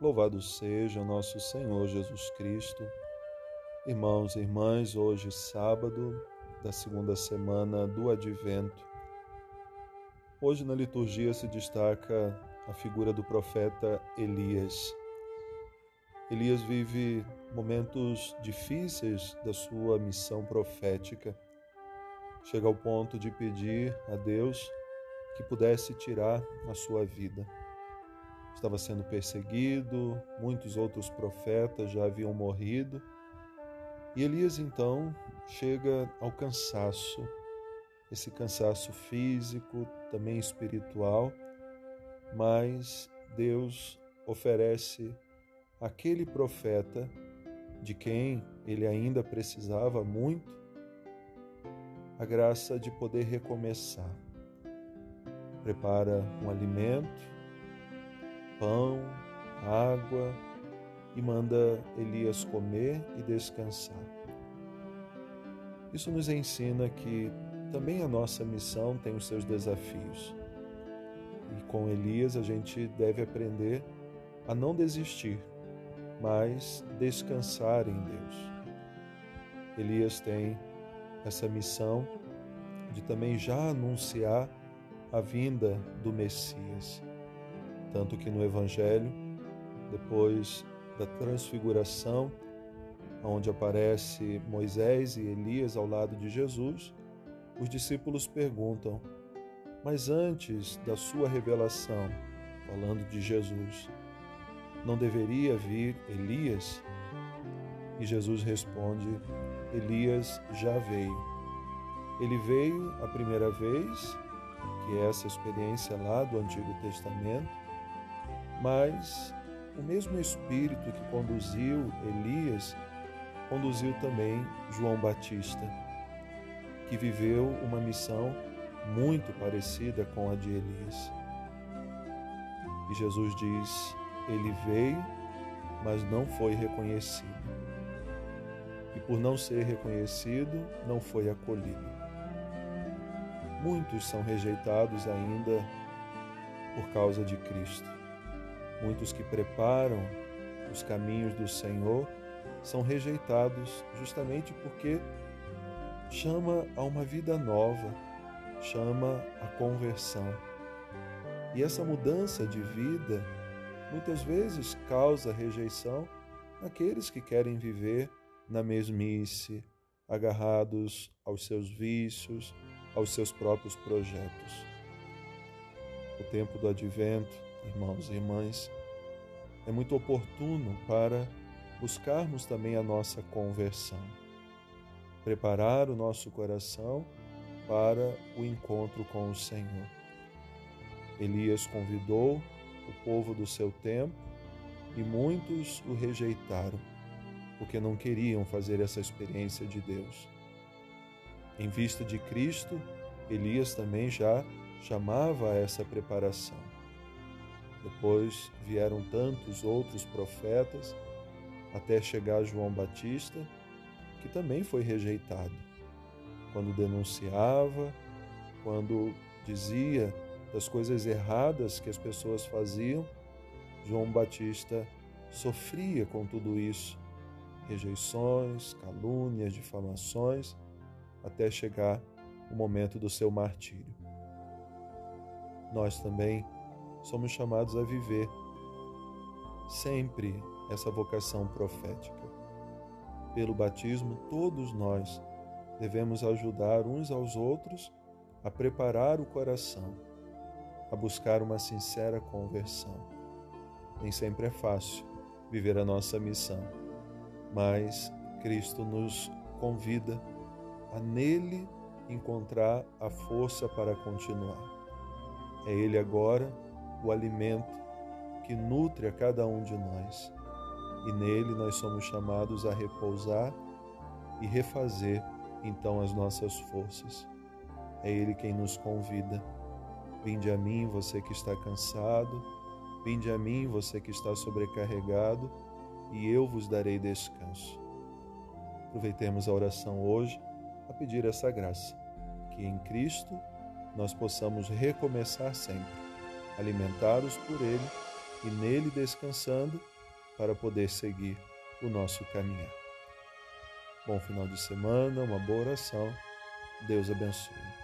Louvado seja nosso Senhor Jesus Cristo. Irmãos e irmãs, hoje sábado da segunda semana do Advento. Hoje na liturgia se destaca a figura do profeta Elias. Elias vive momentos difíceis da sua missão profética. Chega ao ponto de pedir a Deus que pudesse tirar a sua vida. Estava sendo perseguido, muitos outros profetas já haviam morrido. E Elias então chega ao cansaço, esse cansaço físico, também espiritual, mas Deus oferece aquele profeta de quem ele ainda precisava muito, a graça de poder recomeçar. Prepara um alimento, pão, água e manda Elias comer e descansar. Isso nos ensina que também a nossa missão tem os seus desafios. E com Elias a gente deve aprender a não desistir, mas descansar em Deus. Elias tem essa missão de também já anunciar a vinda do Messias. Tanto que no Evangelho, depois da transfiguração, onde aparece Moisés e Elias ao lado de Jesus, os discípulos perguntam: Mas antes da sua revelação, falando de Jesus, não deveria vir Elias? E Jesus responde: Elias já veio. Ele veio a primeira vez, que é essa experiência lá do Antigo Testamento, mas o mesmo Espírito que conduziu Elias conduziu também João Batista, que viveu uma missão muito parecida com a de Elias. E Jesus diz: ele veio, mas não foi reconhecido. E por não ser reconhecido, não foi acolhido. Muitos são rejeitados ainda por causa de Cristo. Muitos que preparam os caminhos do Senhor são rejeitados justamente porque chama a uma vida nova, chama a conversão. E essa mudança de vida muitas vezes causa rejeição naqueles que querem viver na mesmice, agarrados aos seus vícios, aos seus próprios projetos. O tempo do advento, irmãos e irmãs, é muito oportuno para buscarmos também a nossa conversão, preparar o nosso coração para o encontro com o Senhor. Elias convidou o povo do seu tempo e muitos o rejeitaram, porque não queriam fazer essa experiência de Deus. Em vista de Cristo, Elias também já chamava a essa preparação. Depois vieram tantos outros profetas, até chegar João Batista, que também foi rejeitado. Quando denunciava, quando dizia das coisas erradas que as pessoas faziam, João Batista sofria com tudo isso, rejeições, calúnias, difamações, até chegar o momento do seu martírio. Nós também somos chamados a viver sempre essa vocação profética. Pelo batismo, todos nós devemos ajudar uns aos outros a preparar o coração a buscar uma sincera conversão. Nem sempre é fácil viver a nossa missão, mas Cristo nos convida a nele encontrar a força para continuar. É Ele agora o alimento que nutre a cada um de nós, e nele nós somos chamados a repousar e refazer então as nossas forças. É Ele quem nos convida. Vinde a mim, você que está cansado, vinde a mim, você que está sobrecarregado, e eu vos darei descanso. Aproveitemos a oração hoje a pedir essa graça, que em Cristo nós possamos recomeçar sempre, alimentados por Ele e nele descansando para poder seguir o nosso caminhar. Bom final de semana, uma boa oração. Deus abençoe.